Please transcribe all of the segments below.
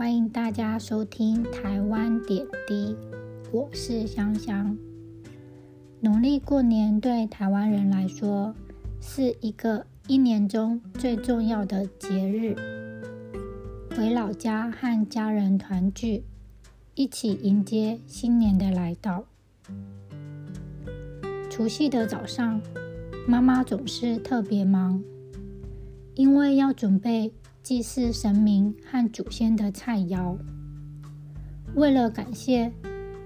欢迎大家收听台湾点滴，我是香香。农历过年对台湾人来说是一个一年中最重要的节日，回老家和家人团聚，一起迎接新年的来到。除夕的早上，妈妈总是特别忙，因为要准备。祭祀神明和祖先的菜肴，为了感谢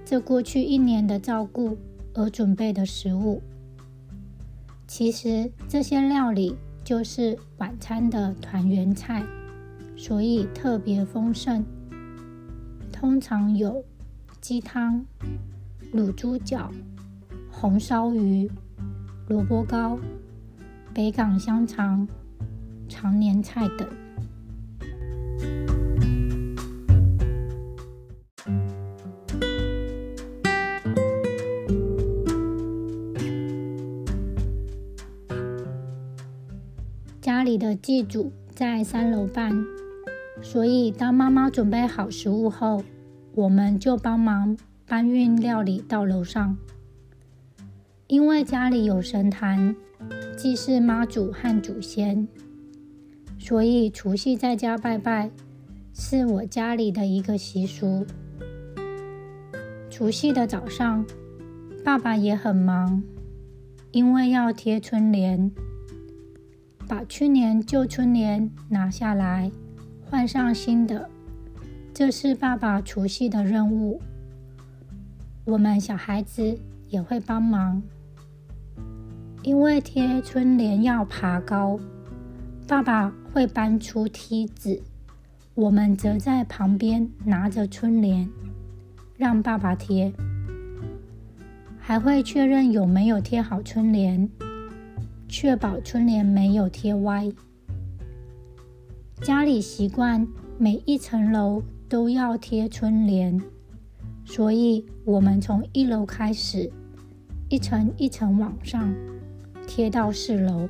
这过去一年的照顾而准备的食物。其实这些料理就是晚餐的团圆菜，所以特别丰盛。通常有鸡汤、卤猪脚、红烧鱼、萝卜糕、北港香肠、常年菜等。家里的祭祖在三楼办，所以当妈妈准备好食物后，我们就帮忙搬运料理到楼上。因为家里有神坛祭祀妈祖和祖先，所以除夕在家拜拜是我家里的一个习俗。除夕的早上，爸爸也很忙，因为要贴春联。把去年旧春联拿下来，换上新的，这是爸爸除夕的任务。我们小孩子也会帮忙，因为贴春联要爬高，爸爸会搬出梯子，我们则在旁边拿着春联，让爸爸贴，还会确认有没有贴好春联。确保春联没有贴歪。家里习惯每一层楼都要贴春联，所以我们从一楼开始，一层一层往上贴到四楼。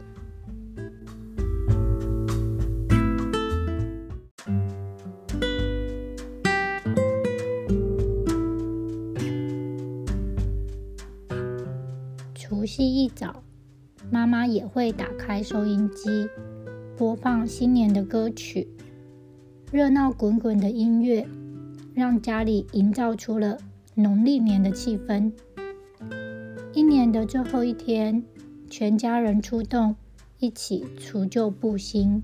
除夕一早。妈妈也会打开收音机，播放新年的歌曲，热闹滚滚的音乐，让家里营造出了农历年的气氛。一年的最后一天，全家人出动，一起除旧布新。